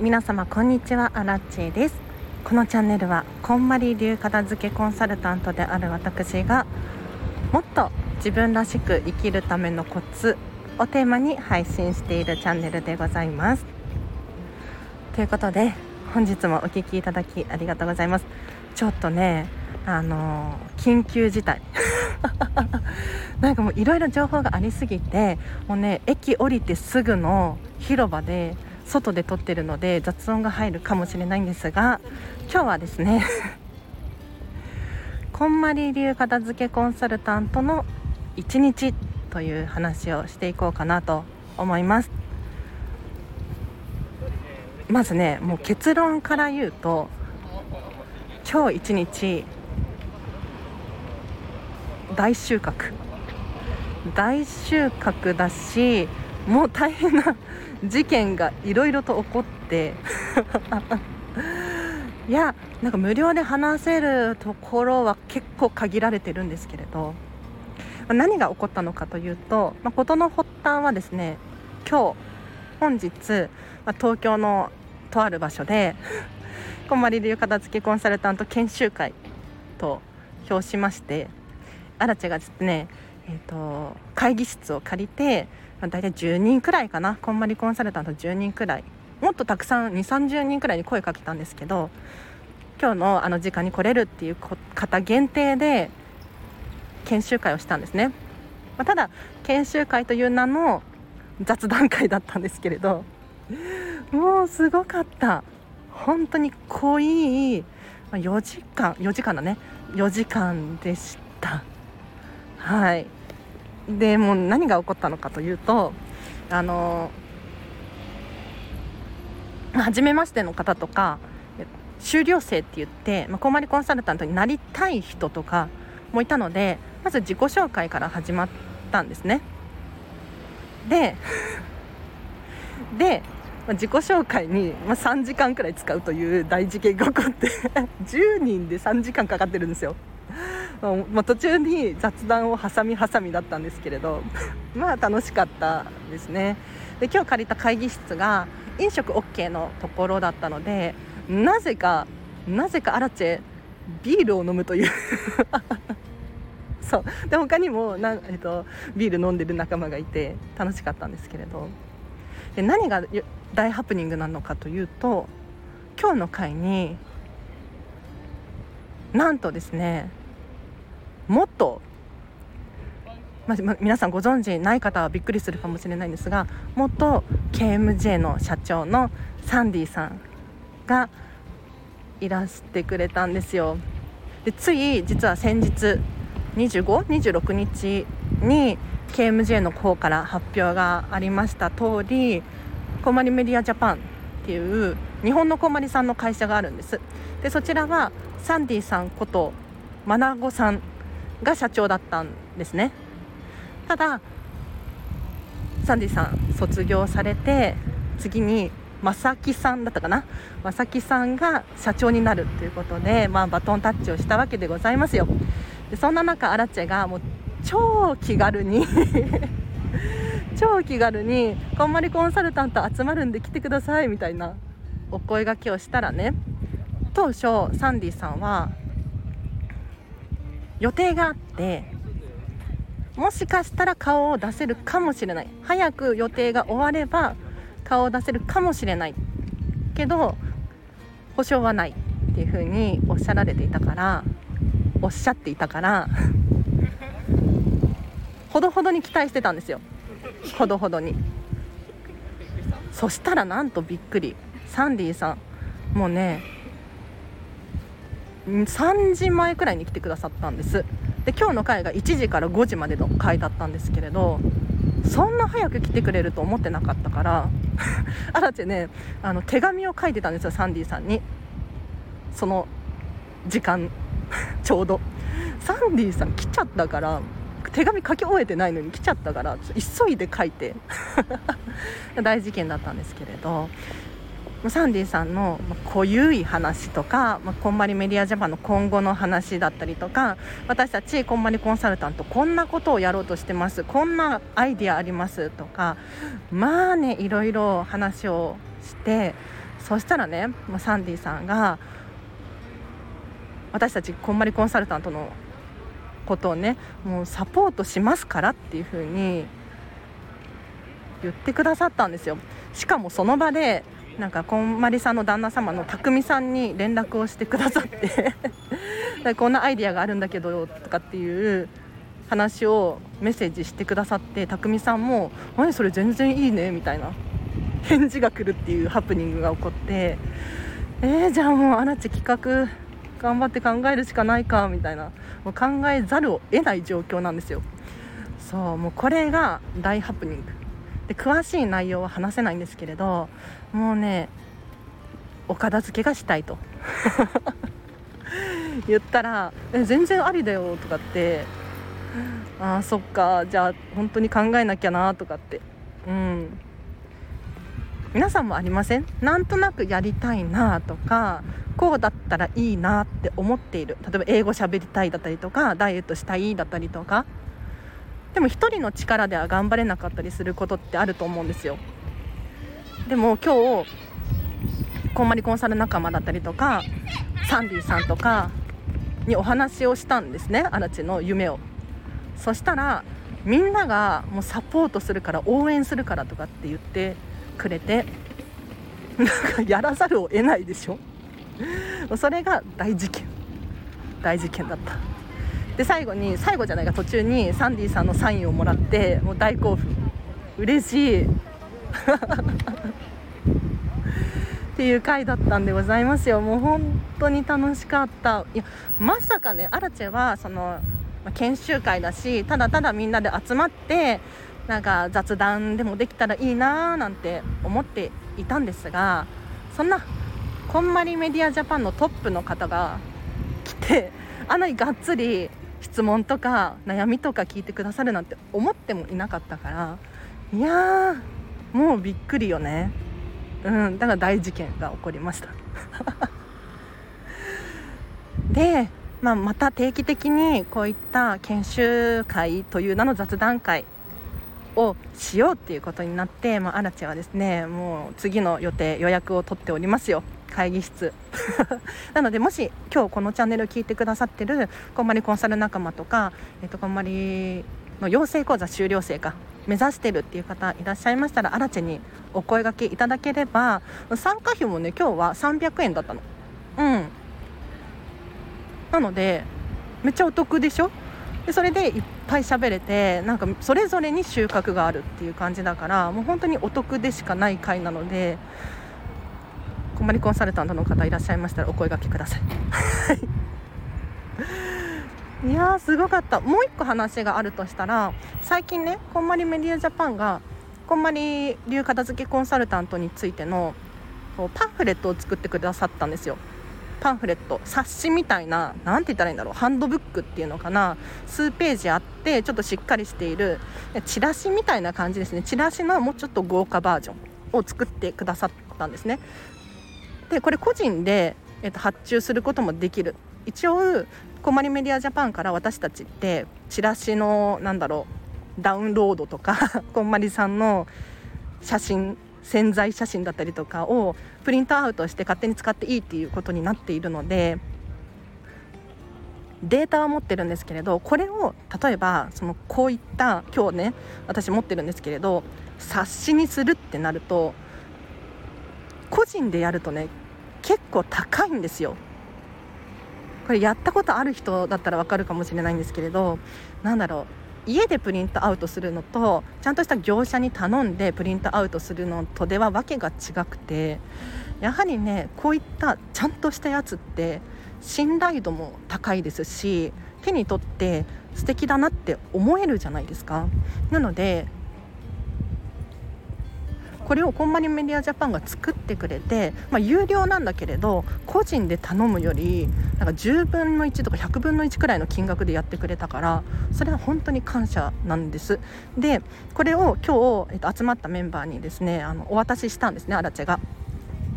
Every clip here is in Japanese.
皆様こんにちは。アラッチェです。このチャンネルはこんまり流片付けコンサルタントである私がもっと自分らしく生きるためのコツをテーマに配信しているチャンネルでございます。ということで本日もお聴きいただきありがとうございます。ちょっとねあの緊急事態。なんかもういろいろ情報がありすぎてもうね駅降りてすぐの広場で外で撮ってるので雑音が入るかもしれないんですが今日はですね こんまり流片付けコンサルタントの1日という話をしていこうかなと思います。まずねもう結論から言うと今日一日大収穫。大収穫だしもう大変な事件がいろいろと起こって いやなんか無料で話せるところは結構限られてるんですけれど何が起こったのかというと、まあ、事の発端はですね今日本日、まあ、東京のとある場所でこんまり流片付けコンサルタント研修会と表しましてアラチェがですね、えーと、会議室を借りて、まあ、大体10人くらいかな。こんまりコンサルタント10人くらい。もっとたくさん2 3 0人くらいに声かけたんですけど今日のあの時間に来れるっていう方限定で研修会をしたんですね、まあ、ただ研修会という名の雑談会だったんですけれどもうすごかった。本当に濃い4時間4時間だね。4時間でした。はい。でもう何が起こったのかというとあの初めましての方とか修了生って言って、まあ、こんまりコンサルタントになりたい人とかもいたのでまず自己紹介から始まったんですね。でで、ま、自己紹介に、ま、3時間くらい使うという大事件が起こって10人で3時間かかってるんですよ。まあ、途中に雑談を挟み挟みだったんですけれど まあ楽しかったですね。で今日借りた会議室が飲食 OK のところだったのでなぜかなぜかアラチェビールを飲むという。そう。で他にもな、えっと、ビール飲んでる仲間がいて楽しかったんですけれど。で何が大ハプニングなのかというと今日の会になんとですねもっと、まあ、皆さんご存知ない方はびっくりするかもしれないんですが元 KMJ の社長のサンディさんがいらしてくれたんですよ。でつい実は先日2526日に KMJ の方から発表がありました通りコマリメディアジャパンっていう日本のコマリさんの会社があるんです。でそちらはサンディさんことマナゴさんが社長だったんですね。ただサンディさん卒業されて次に正木さんだったかな？正木さんが社長になるということで、まあ、バトンタッチをしたわけでございますよ。でそんな中アラチェがもう超気軽に 超気軽にこんまりコンサルタント集まるんで来てくださいみたいなお声がけをしたらね当初サンディさんは予定があってもしかしたら顔を出せるかもしれない。早く予定が終われば顔を出せるかもしれない。けど保証はないっていうふうにおっしゃられていたからおっしゃっていたから ほどほどに期待してたんですよ。ほどほどに。そしたらなんとびっくり。サンディさんもうね3時前くらいに来てくださったんです。で今日の会が1時から5時までの会だったんですけれどそんな早く来てくれると思ってなかったからあらちねあの手紙を書いてたんですよサンディさんに。その時間 ちょうど。サンディさん来ちゃったから手紙書き終えてないのに来ちゃったから急いで書いて。大事件だったんですけれど。サンディさんの濃ゆい話とか、まあ、こんまりメディアジャパンの今後の話だったりとか私たちこんまりコンサルタントこんなことをやろうとしてます。こんなアイディアありますとかまあねいろいろ話をしてそしたらねサンディさんが私たちこんまりコンサルタントのことをねもうサポートしますからっていう風に言ってくださったんですよ。しかもその場でなんかこんまりさんの旦那様の匠さんに連絡をしてくださって こんなアイディアがあるんだけどとかっていう話をメッセージしてくださって匠さんも「何それ全然いいね」みたいな返事が来るっていうハプニングが起こってえー、じゃあもうアラチ企画頑張って考えるしかないかみたいなもう考えざるを得ない状況なんですよ。そうもうこれが大ハプニング。で詳しい内容は話せないんですけれどもうねお片付けがしたいと。言ったら「え全然ありだよ」とかって「ああそっか。じゃあ本当に考えなきゃな」とかって。うん。皆さんもありません？なんとなくやりたいなとかこうだったらいいなって思っている。例えば英語喋りたいだったりとかダイエットしたいだったりとか。でも1人の力では頑張れなかったりすることってあると思うんですよ。でも今日こんまりコンサル仲間だったりとかサンディさんとかにお話をしたんですねアラチの夢を。そしたらみんながもうサポートするから応援するからとかって言ってくれてなんかやらざるを得ないでしょ。それが大事件。大事件だった。で最後に最後じゃないか途中にサンディさんのサインをもらってもう大興奮。嬉しい。っていう回だったんでございますよ。もう本当に楽しかった。いやまさかねアラチェはその研修会だしただただみんなで集まってなんか雑談でもできたらいいなーなんて思っていたんですがそんなこんまりメディアジャパンのトップの方が来てあんなにがっつり質問とか悩みとか聞いてくださるなんて思ってもいなかったからいやもうびっくりよね。うんだから大事件が起こりました。で、まあ、また定期的にこういった研修会という名の雑談会をしようっていうことになって、まあ、アラチはですねもう次の予定予約を取っておりますよ。会議室。なのでもし今日このチャンネルを聞いてくださってるこんまりコンサル仲間とか、えっと、こんまりの養成講座修了生か目指してるっていう方いらっしゃいましたらアラチェにお声がけいただければ参加費もね今日は300円だったの。うん。なのでめっちゃお得でしょ？でそれでいっぱい喋れてなんかそれぞれに収穫があるっていう感じだからもう本当にお得でしかない回なのでこまりコンサルタントの方いらっしゃいましたらお声がけください。いやーすごかった。もう一個話があるとしたら最近ねこんまりメディアジャパンがこんまり流片付けコンサルタントについてのパンフレットを作ってくださったんですよ。パンフレット冊子みたいな何て言ったらいいんだろうハンドブックっていうのかな数ページあってちょっとしっかりしているチラシみたいな感じですね。チラシのもうちょっと豪華バージョンを作ってくださったんですね。でこれ個人で、えっと、発注することもできる。一応こまりメディアジャパンから私たちってチラシのなんだろうダウンロードとか こんまりさんの写真潜在写真だったりとかをプリントアウトして勝手に使っていいっていうことになっているのでデータは持ってるんですけれどこれを例えばそのこういった今日ね私持ってるんですけれど冊子にするってなると個人でやるとね結構高いんですよ。これやったことある人だったら分かるかもしれないんですけれど何だろう。家でプリントアウトするのとちゃんとした業者に頼んでプリントアウトするのとでは訳が違くてやはりねこういったちゃんとしたやつって信頼度も高いですし手に取って素敵だなって思えるじゃないですか。なのでこれをこんまりメディアジャパンが作ってくれて、まあ、有料なんだけれど個人で頼むよりなんか10分の1とか100分の1くらいの金額でやってくれたからそれは本当に感謝なんです。でこれを今日、えっと、集まったメンバーにですねあのお渡ししたんですねアラチェが。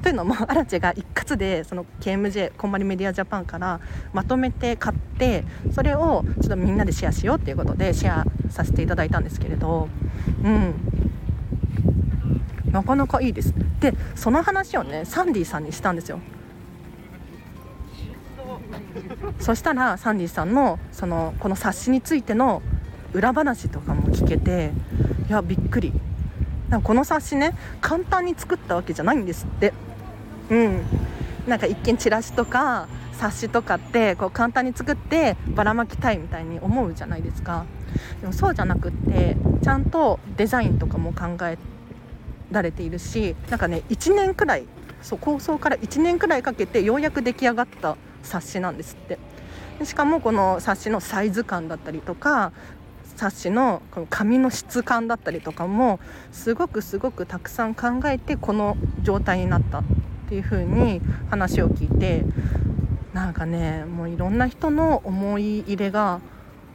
というのも アラチェが一括でその KMJ こんまりメディアジャパンからまとめて買ってそれをちょっとみんなでシェアしようっていうことでシェアさせていただいたんですけれど。うん。なかなかいいです。でその話をねサンディさんにしたんですよ。そしたらサンディさんのそのこの冊子についての裏話とかも聞けていやびっくり。なんかこの冊子ね簡単に作ったわけじゃないんですって。うん。なんか一見チラシとか冊子とかってこう簡単に作ってばらまきたいみたいに思うじゃないですか。でもそうじゃなくってちゃんとデザインとかも考えられているしなんかね1年くらいそう構想から1年くらいかけてようやく出来上がった冊子なんですってしかもこの冊子のサイズ感だったりとか冊子のこの紙の質感だったりとかもすごくすごくたくさん考えてこの状態になったっていう風に話を聞いてなんかねもういろんな人の思い入れが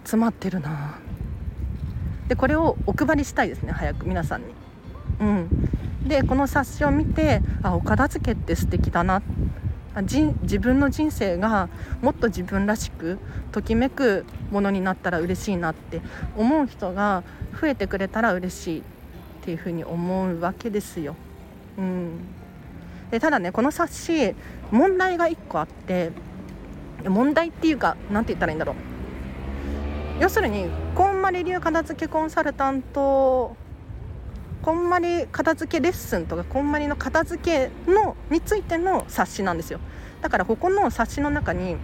詰まってるなでこれをお配りしたいですね早く皆さんに。うん、でこの冊子を見てあお片付けって素敵だな。自分の人生がもっと自分らしくときめくものになったら嬉しいなって思う人が増えてくれたら嬉しい。っていうふうに思うわけですよ。うん、でただねこの冊子問題が1個あって問題っていうか何て言ったらいいんだろう。要するにこんまり流片付けコンサルタントこんまり片付けレッスンとかこんまりの片付けのについての冊子なんですよ。だからここの冊子の中に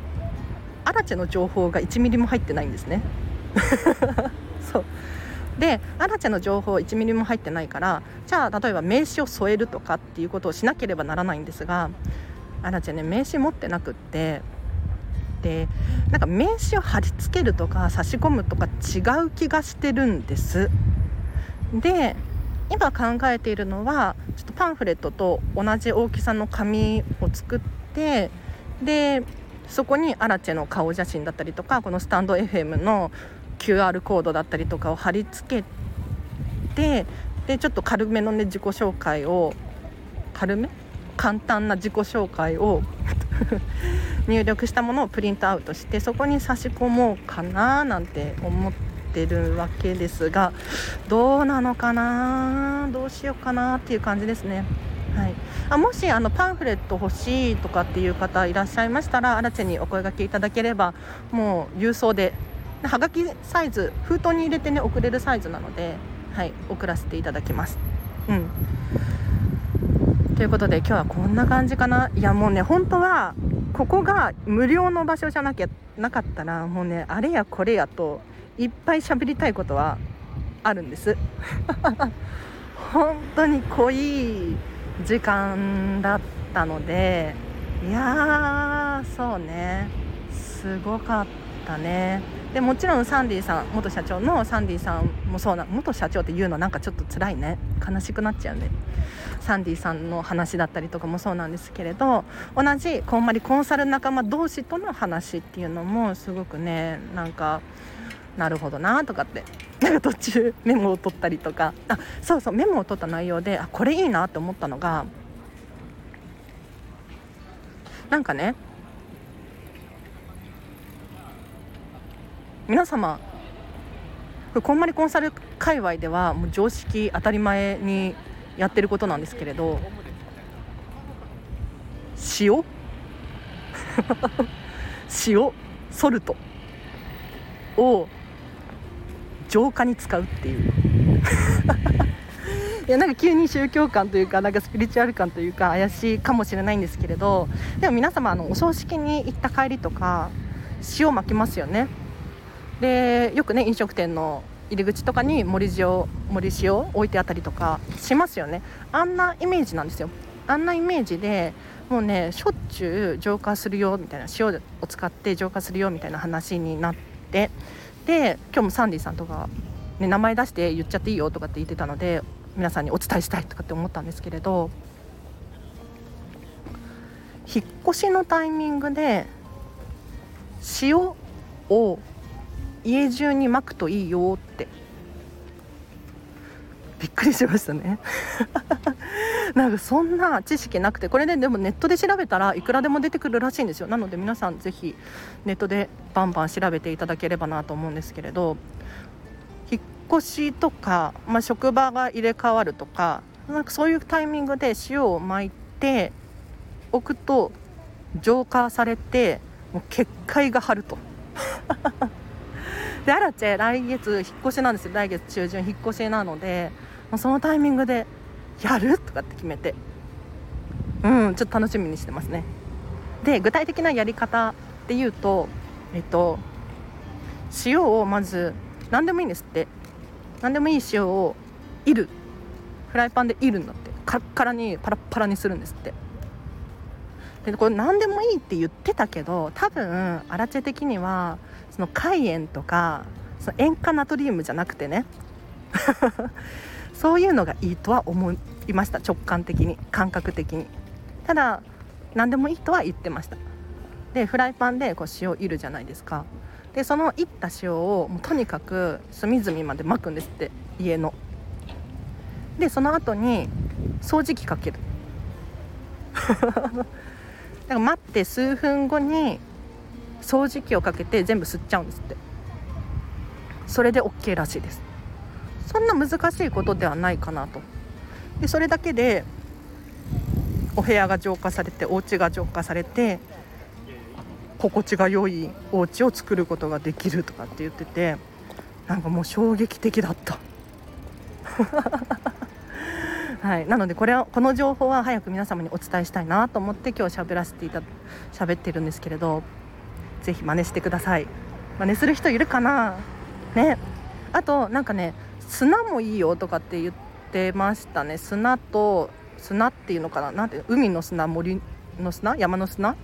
アラチェの情報が1ミリも入ってないんですね。そう。でアラチェの情報1ミリも入ってないからじゃあ例えば名刺を添えるとかっていうことをしなければならないんですがアラチェね名刺持ってなくってでなんか名刺を貼り付けるとか差し込むとか違う気がしてるんです。で今考えているのはちょっとパンフレットと同じ大きさの紙を作ってでそこにアラチェの顔写真だったりとかこのスタンド FM の QR コードだったりとかを貼り付けてでちょっと軽めのね自己紹介を軽め？簡単な自己紹介を 入力したものをプリントアウトしてそこに差し込もうかななんて思ってるわけですがどうなのかな？どうしようかなっていう感じですね。はい、あもしあのパンフレット欲しいとかっていう方いらっしゃいましたらアラチェにお声がけいただければもう郵送ではがきサイズ封筒に入れてね送れるサイズなので、はい、送らせていただきます。うんということで今日はこんな感じかないやもうね本当はここが無料の場所じゃなきゃなかったらもうねあれやこれやといっぱい喋りたいことはあるんです。本当に濃い時間だったのでいやーそうね。すごかったね。でもちろんサンディさん元社長のサンディさんもそうな元社長っていうのなんかちょっと辛いね。悲しくなっちゃうね。サンディさんの話だったりとかもそうなんですけれど同じこんまりコンサル仲間同士との話っていうのもすごくねなんかなるほどなとかって。なんか途中メモを取ったりとか。あそうそうメモを取った内容であこれいいなって思ったのがなんかね皆様こんまりコンサル界隈ではもう常識当たり前にやってることなんですけれど塩塩 ソルト？を浄化に使うっていう。いやなんか急に宗教観というかなんかスピリチュアル感というか怪しいかもしれないんですけれどでも皆様あのお葬式に行った帰りとか塩巻きますよね。でよくね飲食店の入り口とかに森塩森塩置いてあったりとかしますよね。あんなイメージなんですよ。あんなイメージでもうねしょっちゅう浄化するよみたいな塩を使って浄化するよみたいな話になってで今日もサンディさんとか、ね、名前出して言っちゃっていいよとかって言ってたので皆さんにお伝えしたいとかって思ったんですけれど引っ越しのタイミングで塩を家中にまくといいよって。びっくりしましたね。なんかそんな知識なくてこれででもネットで調べたらいくらでも出てくるらしいんですよ。なので皆さんぜひネットでバンバン調べていただければなと思うんですけれど。引っ越しとか、まあ、職場が入れ替わるとかなんかそういうタイミングで塩を巻いておくと浄化されてもう結界が張ると。でアラチェ来月引っ越しなんですよ。来月中旬引っ越しなのでそのタイミングでやる？とかって決めて。うんちょっと楽しみにしてますね。で具体的なやり方っていうとえっと塩をまず何でもいいんですって。何でもいい塩をいる。フライパンでいるんだって。カラッカラにパラッパラにするんですって。でこれ何でもいいって言ってたけど多分アラチェ的にはその海塩とかその塩化ナトリウムじゃなくてね。そういうのがいいとは思いました。直感的に感覚的に。ただ何でもいいとは言ってました。でフライパンでこう塩いるじゃないですか。でそのいった塩をもうとにかく隅々まで巻くんですって。家の。でその後に掃除機かける。だから待って数分後に掃除機をかけて全部吸っちゃうんですって。それで OK らしいです。そんな難しいことではないかなと。でそれだけでお部屋が浄化されてお家が浄化されて心地が良いお家を作ることができるとかって言っててなんかもう衝撃的だった。はい、なのでこれはこの情報は早く皆様にお伝えしたいなと思って今日喋らせていた喋ってるんですけれどぜひ真似してください。真似する人いるかな？ね。あとなんかね砂もいいよとかって言ってましたね。砂と砂っていうのかな？なんて海の砂森の砂？山の砂？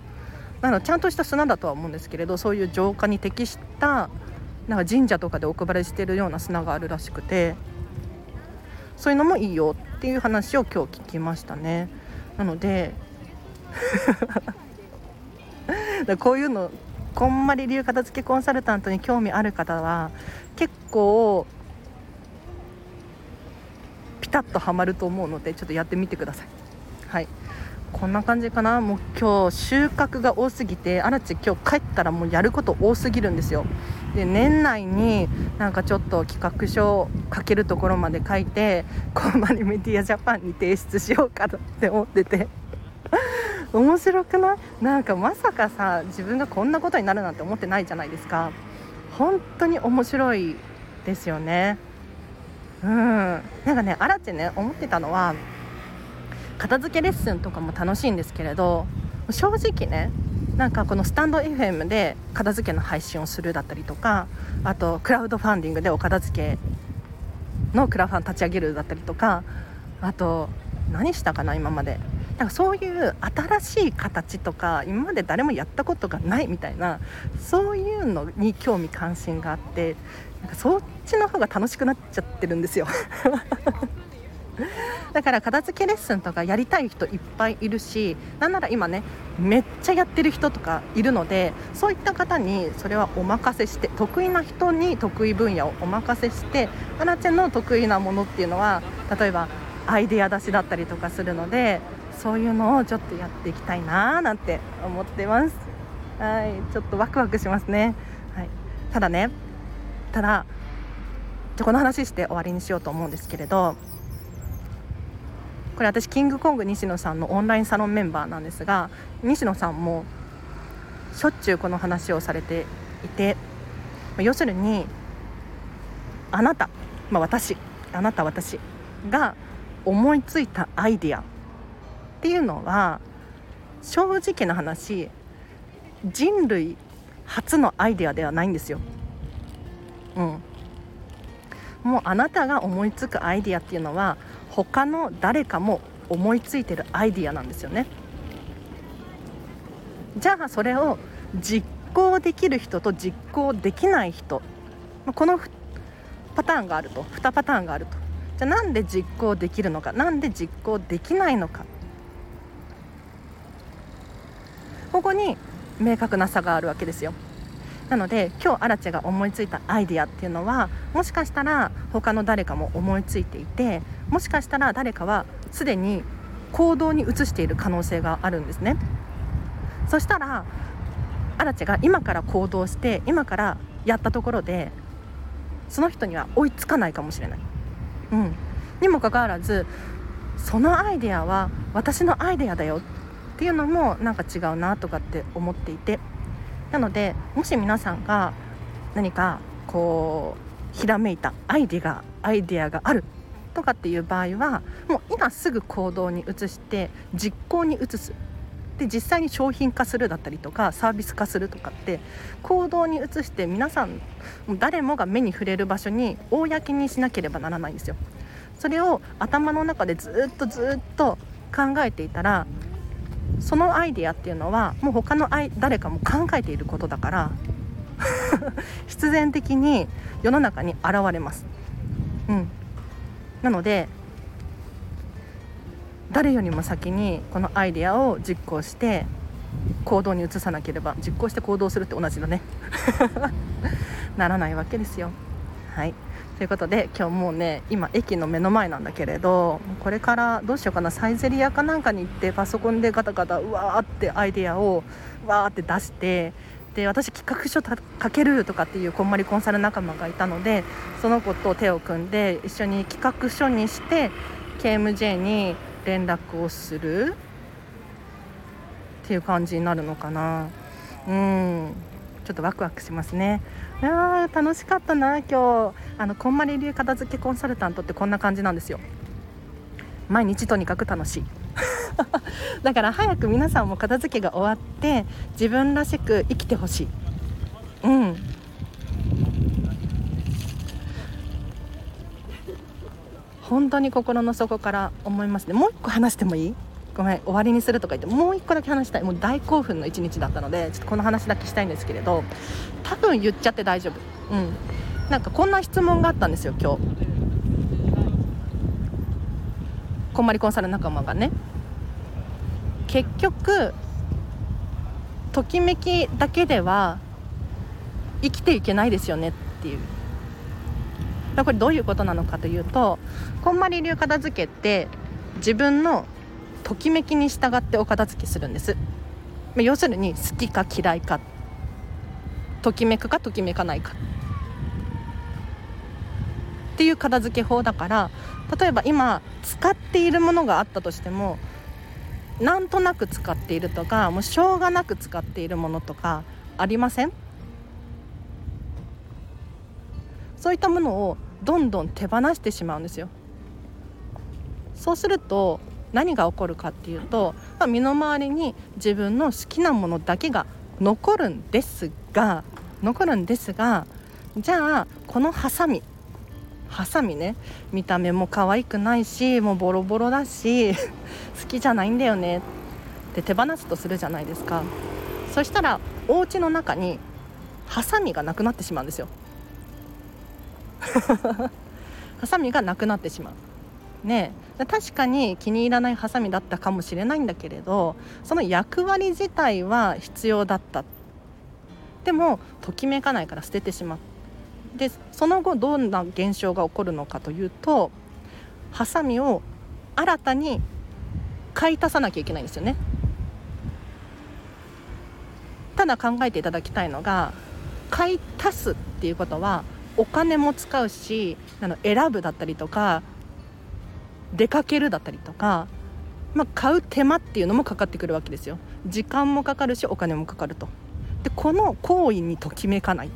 なのちゃんとした砂だとは思うんですけれどそういう浄化に適したなんか神社とかでお配りしてるような砂があるらしくてそういうのもいいよっていう話を今日聞きましたね。なので こういうのこんまり流片付けコンサルタントに興味ある方は結構ピタッとはまると思うのでちょっとやってみてください。はい。こんな感じかな。もう今日収穫が多すぎてアラチ今日帰ったらもうやること多すぎるんですよ。で年内になんかちょっと企画書を書けるところまで書いてコンマリメディアジャパンに提出しようかって思ってて。面白くない？なんかまさかさ自分がこんなことになるなんて思ってないじゃないですか。本当に面白いですよね。うん。なんかねアラチね思ってたのは片付けレッスンとかも楽しいんですけれど正直ねなんかこのスタンド FM で片付けの配信をするだったりとかあとクラウドファンディングでお片付けのクラファン立ち上げるだったりとかあと何したかな今まで。なんかそういう新しい形とか今まで誰もやったことがないみたいなそういうのに興味関心があってなんかそっちの方が楽しくなっちゃってるんですよ。だから片付けレッスンとかやりたい人いっぱいいるしなんなら今ねめっちゃやってる人とかいるのでそういった方にそれはお任せして得意な人に得意分野をお任せしてアナちゃんの得意なものっていうのは例えばアイデア出しだったりとかするのでそういうのをちょっとやっていきたいなーなんて思ってます。はいちょっとワクワクしますね、はい、ただねただじゃこの話して終わりにしようと思うんですけれどこれ私キングコング西野さんのオンラインサロンメンバーなんですが西野さんもしょっちゅうこの話をされていて要するにあなた、まあ、私あなた私が思いついたアイディアっていうのは正直な話人類初のアイデアではないんですよ。うん、もうあなたが思いつくアイディアっていうのは他の誰かも思いついてるアイディアなんですよね。じゃあそれを実行できる人と実行できない人。このパターンがあると。2パターンがあると。じゃあなんで実行できるのか。なんで実行できないのか。ここに明確な差があるわけですよ。なので今日アラチェが思いついたアイディアっていうのはもしかしたら他の誰かも思いついていてもしかしたら誰かはすでに行動に移している可能性があるんですね。そしたらアラチェが今から行動して今からやったところでその人には追いつかないかもしれない、うん、にもかかわらずそのアイデアは私のアイデアだよっていうのもなんか違うなとかって思っていて。なのでもし皆さんが何かこうひらめいたアイデアアイデアがあるとかっていう場合はもう今すぐ行動に移して実行に移すで実際に商品化するだったりとかサービス化するとかって行動に移して皆さん誰もが目に触れる場所に公にしなければならないんですよ。それを頭の中でずっとずっと考えていたらそのアイデアっていうのはもう他の誰かも考えていることだから 必然的に世の中に現れます。うん、なので誰よりも先にこのアイデアを実行して行動に移さなければ実行して行動するって同じだね ならないわけですよ。はいということで今日もうね今駅の目の前なんだけれどこれからどうしようかなサイゼリヤかなんかに行ってパソコンでガタガタうわーってアイデアをわーって出してで私企画書書けるとかっていうこんまりコンサル仲間がいたのでその子と手を組んで一緒に企画書にして KMJ に連絡をするっていう感じになるのかな。うん。ちょっとワクワクしますね。あ楽しかったな今日。あのこんまり流片付けコンサルタントってこんな感じなんですよ。毎日とにかく楽しい。だから早く皆さんも片付けが終わって自分らしく生きてほしい。うん。本当に心の底から思いますね。もう一個話してもいい？ごめん終わりにするとか言ってもう一個だけ話したい。もう大興奮の一日だったのでちょっとこの話だけしたいんですけれど多分言っちゃって大丈夫。うん。なんかこんな質問があったんですよ今日。こんまりコンサル仲間がね。結局ときめきだけでは生きていけないですよねっていう。これどういうことなのかというとこんまり流片付けって自分のときめきに従ってお片付けするんです。要するに好きか嫌いか。ときめくかときめかないか。っていう片付け法だから例えば今使っているものがあったとしてもなんとなく使っているとかもうしょうがなく使っているものとかありません？そういったものをどんどん手放してしまうんですよ。そうすると何が起こるかっていうと、まあ、身の回りに自分の好きなものだけが残るんですが残るんですがじゃあこのハサミハサミね見た目も可愛くないしもうボロボロだし 好きじゃないんだよねって手放すとするじゃないですか。そしたらお家の中にハサミがなくなってしまうんですよ。ハサミがなくなってしまう。ね確かに気に入らないハサミだったかもしれないんだけれどその役割自体は必要だった。でもときめかないから捨ててしまう。でその後どんな現象が起こるのかというとハサミを新たに買い足さなきゃいけないんですよね。ただ考えていただきたいのが買い足すっていうことはお金も使うしあの選ぶだったりとか出かけるだったりとか、まあ、買う手間っていうのもかかってくるわけですよ。時間もかかるしお金もかかると。でこの行為にときめかない。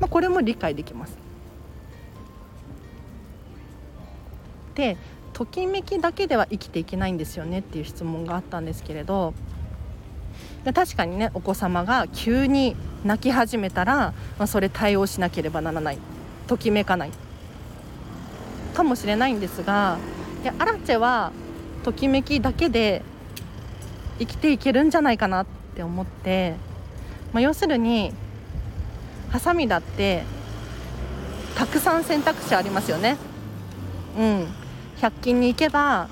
まあ、これも理解できます。でときめきだけでは生きていけないんですよねっていう質問があったんですけれど確かにねお子様が急に泣き始めたら、まあ、それ対応しなければならない。ときめかない。かもしれないんですがいアラチェはときめきだけで生きていけるんじゃないかなって思って、まあ、要するにハサミだってたくさん選択肢ありますよね。うん。100均に行けば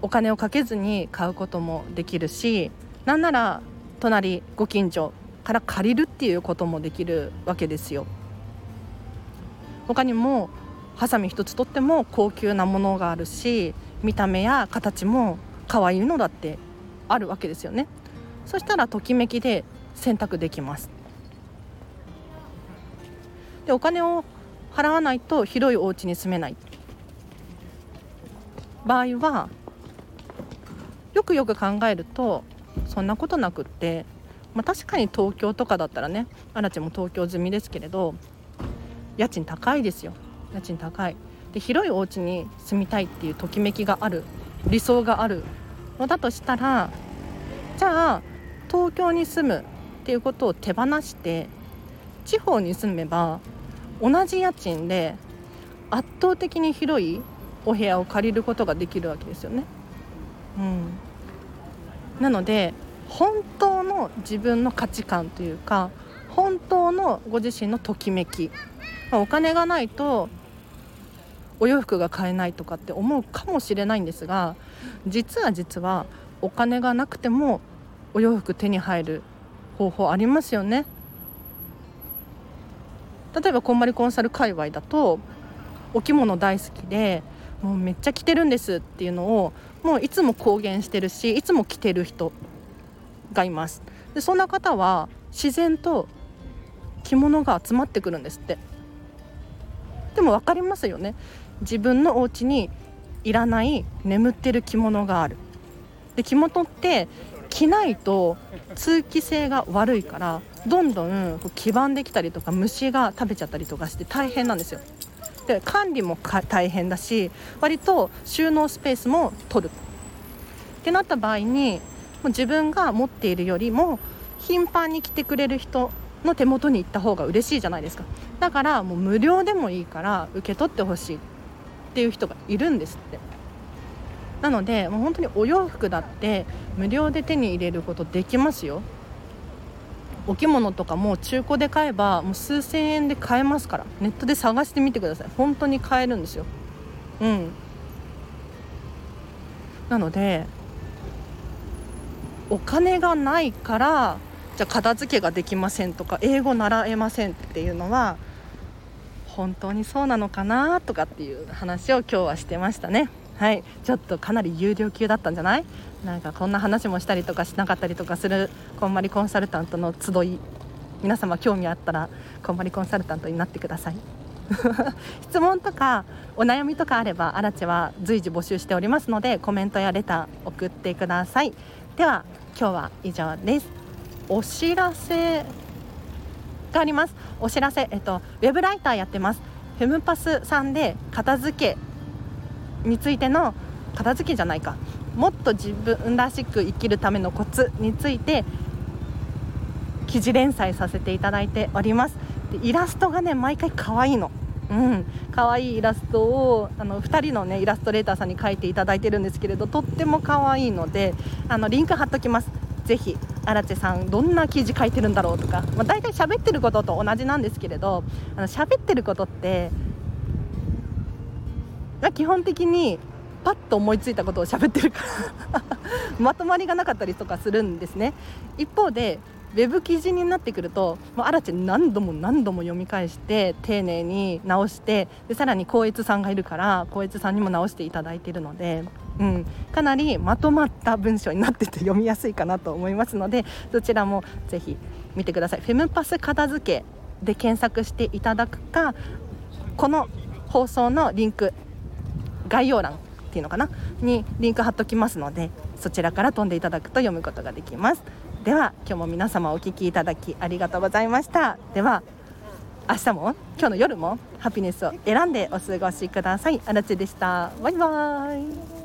お金をかけずに買うこともできるしなんなら隣ご近所から借りるっていうこともできるわけですよ。他にもハサミ一つとっても高級なものがあるし見た目や形も可愛いのだってあるわけですよね。そしたらときめきで選択できます。でお金を払わないと広いお家に住めない。場合はよくよく考えるとそんなことなくって、まあ、確かに東京とかだったらねアラチも東京済みですけれど家賃高いですよ。家賃高い。で広いお家に住みたいっていうときめきがある。理想があるのだとしたらじゃあ東京に住むっていうことを手放して地方に住めば同じ家賃で圧倒的に広いお部屋を借りることができるわけですよね。うん、なので本当の自分の価値観というか本当のご自身のときめき。お金がないとお洋服が買えないとかって思うかもしれないんですが実は実はお金がなくてもお洋服手に入る方法ありますよね。例えばこんまりコンサル界隈だとお着物大好きでもうめっちゃ着てるんですっていうのをもういつも公言してるしいつも着てる人がいます。でそんな方は自然と着物が集まってくるんですって。でも分かりますよね。自分のお家にいらない眠ってる着物がある。で着物って着ないと通気性が悪いからどんどん黄ばんできたりとか虫が食べちゃったりとかして大変なんですよ。で管理も大変だし割と収納スペースも取る。ってなった場合にもう自分が持っているよりも頻繁に来てくれる人の手元に行った方が嬉しいじゃないですか。だからもう無料でもいいから受け取ってほしいっていう人がいるんですって。なのでもう本当にお洋服だって無料で手に入れることできますよ。お着物とかも中古で買えばもう数千円で買えますから。ネットで探してみてください。本当に買えるんですよ。うん。なのでお金がないからじゃあ片付けができませんとか英語習えませんっていうのは本当にそうなのかなとかっていう話を今日はしてましたね。はい。ちょっとかなり有料級だったんじゃない？なんかこんな話もしたりとかしなかったりとかするこんまりコンサルタントの集い皆様興味あったらこんまりコンサルタントになってください。質問とかお悩みとかあればアラチェは随時募集しておりますのでコメントやレター送ってください。では今日は以上です。お知らせがあります。お知らせ、えっと、ウェブライターやってます。フェムパスさんで片付けについての片付けじゃないか。もっと自分らしく生きるためのコツについて記事連載させていただいております。でイラストがね毎回可愛いの。うん。可愛いイラストをあの2人のねイラストレーターさんに描いていただいてるんですけれどとっても可愛いのであのリンク貼っときます。ぜひ。荒地さんどんな記事書いてるんだろうとか、まあ、大体喋ってることと同じなんですけれどあの喋ってることって、まあ、基本的にパッと思いついたことを喋ってるから まとまりがなかったりとかするんですね。一方でウェブ記事になってくるともうアラチェ何度も何度も読み返して丁寧に直してでさらに光悦さんがいるから光悦さんにも直していただいているので、うん、かなりまとまった文章になってて読みやすいかなと思いますのでそちらもぜひ見てください。フェムパス片付けで検索していただくかこの放送のリンク概要欄っていうのかな？にリンク貼っときますのでそちらから飛んでいただくと読むことができます。では今日も皆様お聴きいただきありがとうございました。では明日も今日の夜もハピネスを選んでお過ごしください。あらでした。バイバーイ。